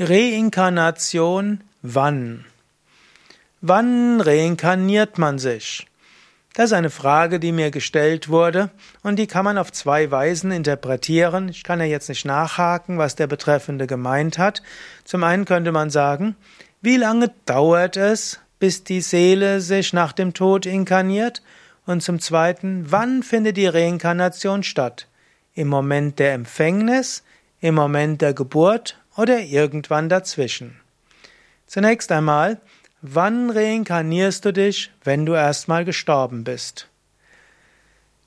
Reinkarnation wann? Wann reinkarniert man sich? Das ist eine Frage, die mir gestellt wurde und die kann man auf zwei Weisen interpretieren. Ich kann ja jetzt nicht nachhaken, was der Betreffende gemeint hat. Zum einen könnte man sagen, wie lange dauert es, bis die Seele sich nach dem Tod inkarniert? Und zum zweiten, wann findet die Reinkarnation statt? Im Moment der Empfängnis, im Moment der Geburt oder irgendwann dazwischen. Zunächst einmal, wann reinkarnierst du dich, wenn du erstmal gestorben bist?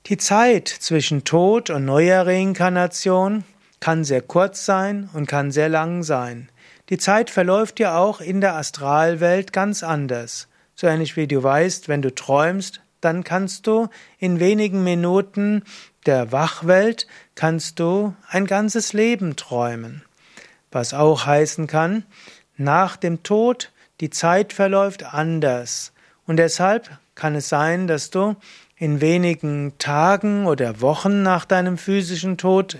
Die Zeit zwischen Tod und neuer Reinkarnation kann sehr kurz sein und kann sehr lang sein. Die Zeit verläuft ja auch in der Astralwelt ganz anders. So ähnlich wie du weißt, wenn du träumst, dann kannst du in wenigen Minuten der Wachwelt kannst du ein ganzes Leben träumen. Was auch heißen kann, nach dem Tod, die Zeit verläuft anders. Und deshalb kann es sein, dass du in wenigen Tagen oder Wochen nach deinem physischen Tod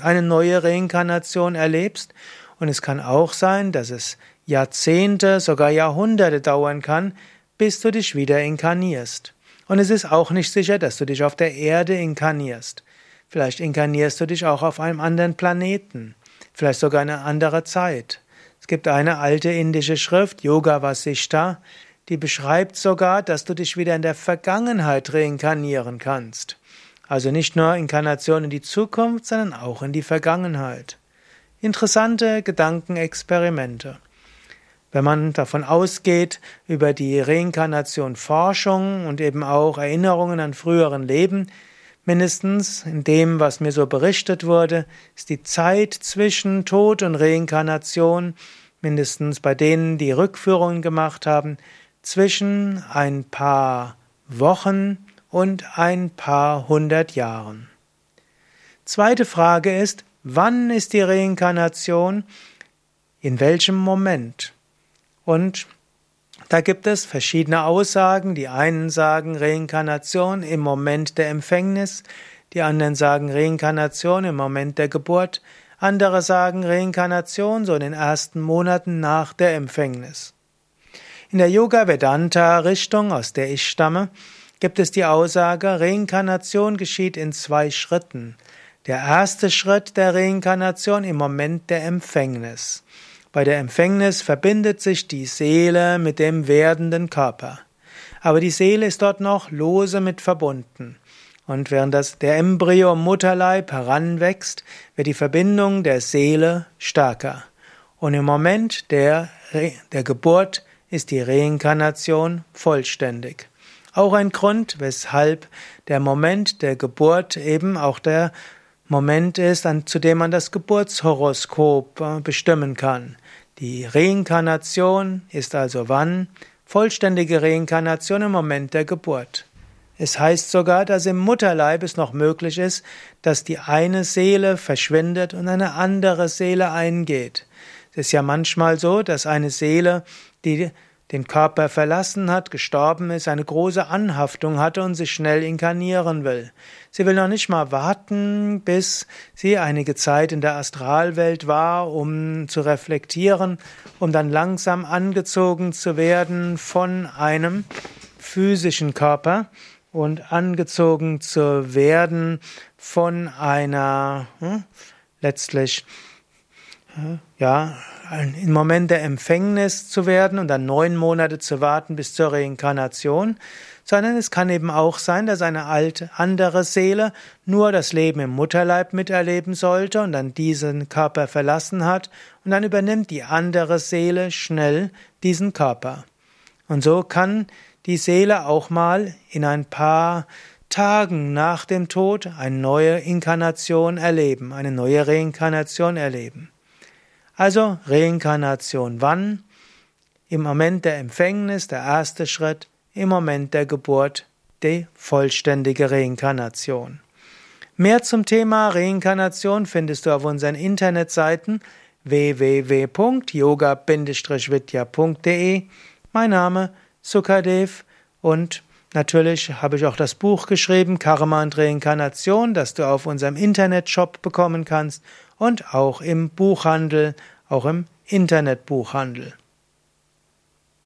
eine neue Reinkarnation erlebst. Und es kann auch sein, dass es Jahrzehnte, sogar Jahrhunderte dauern kann, bis du dich wieder inkarnierst. Und es ist auch nicht sicher, dass du dich auf der Erde inkarnierst. Vielleicht inkarnierst du dich auch auf einem anderen Planeten vielleicht sogar eine andere Zeit. Es gibt eine alte indische Schrift, Yoga Vasishta, die beschreibt sogar, dass du dich wieder in der Vergangenheit reinkarnieren kannst. Also nicht nur Inkarnation in die Zukunft, sondern auch in die Vergangenheit. Interessante Gedankenexperimente. Wenn man davon ausgeht, über die Reinkarnation Forschung und eben auch Erinnerungen an früheren Leben, Mindestens in dem, was mir so berichtet wurde, ist die Zeit zwischen Tod und Reinkarnation, mindestens bei denen, die Rückführungen gemacht haben, zwischen ein paar Wochen und ein paar hundert Jahren. Zweite Frage ist, wann ist die Reinkarnation? In welchem Moment? Und da gibt es verschiedene Aussagen. Die einen sagen Reinkarnation im Moment der Empfängnis, die anderen sagen Reinkarnation im Moment der Geburt, andere sagen Reinkarnation so in den ersten Monaten nach der Empfängnis. In der Yoga Vedanta Richtung, aus der ich stamme, gibt es die Aussage, Reinkarnation geschieht in zwei Schritten. Der erste Schritt der Reinkarnation im Moment der Empfängnis. Bei der Empfängnis verbindet sich die Seele mit dem werdenden Körper. Aber die Seele ist dort noch lose mit verbunden. Und während das, der Embryo im Mutterleib heranwächst, wird die Verbindung der Seele stärker. Und im Moment der, der Geburt ist die Reinkarnation vollständig. Auch ein Grund, weshalb der Moment der Geburt eben auch der Moment ist, an, zu dem man das Geburtshoroskop äh, bestimmen kann. Die Reinkarnation ist also wann? Vollständige Reinkarnation im Moment der Geburt. Es heißt sogar, dass im Mutterleib es noch möglich ist, dass die eine Seele verschwindet und eine andere Seele eingeht. Es ist ja manchmal so, dass eine Seele, die den Körper verlassen hat, gestorben ist, eine große Anhaftung hatte und sich schnell inkarnieren will. Sie will noch nicht mal warten, bis sie einige Zeit in der Astralwelt war, um zu reflektieren, um dann langsam angezogen zu werden von einem physischen Körper und angezogen zu werden von einer hm, letztlich ja, im Moment der Empfängnis zu werden und dann neun Monate zu warten bis zur Reinkarnation, sondern es kann eben auch sein, dass eine alte, andere Seele nur das Leben im Mutterleib miterleben sollte und dann diesen Körper verlassen hat und dann übernimmt die andere Seele schnell diesen Körper. Und so kann die Seele auch mal in ein paar Tagen nach dem Tod eine neue Inkarnation erleben, eine neue Reinkarnation erleben. Also Reinkarnation wann? Im Moment der Empfängnis, der erste Schritt, im Moment der Geburt, die vollständige Reinkarnation. Mehr zum Thema Reinkarnation findest du auf unseren Internetseiten www.yoga-vidya.de. Mein Name Sukadev und natürlich habe ich auch das Buch geschrieben Karma und Reinkarnation, das du auf unserem Internetshop bekommen kannst und auch im Buchhandel, auch im Internetbuchhandel.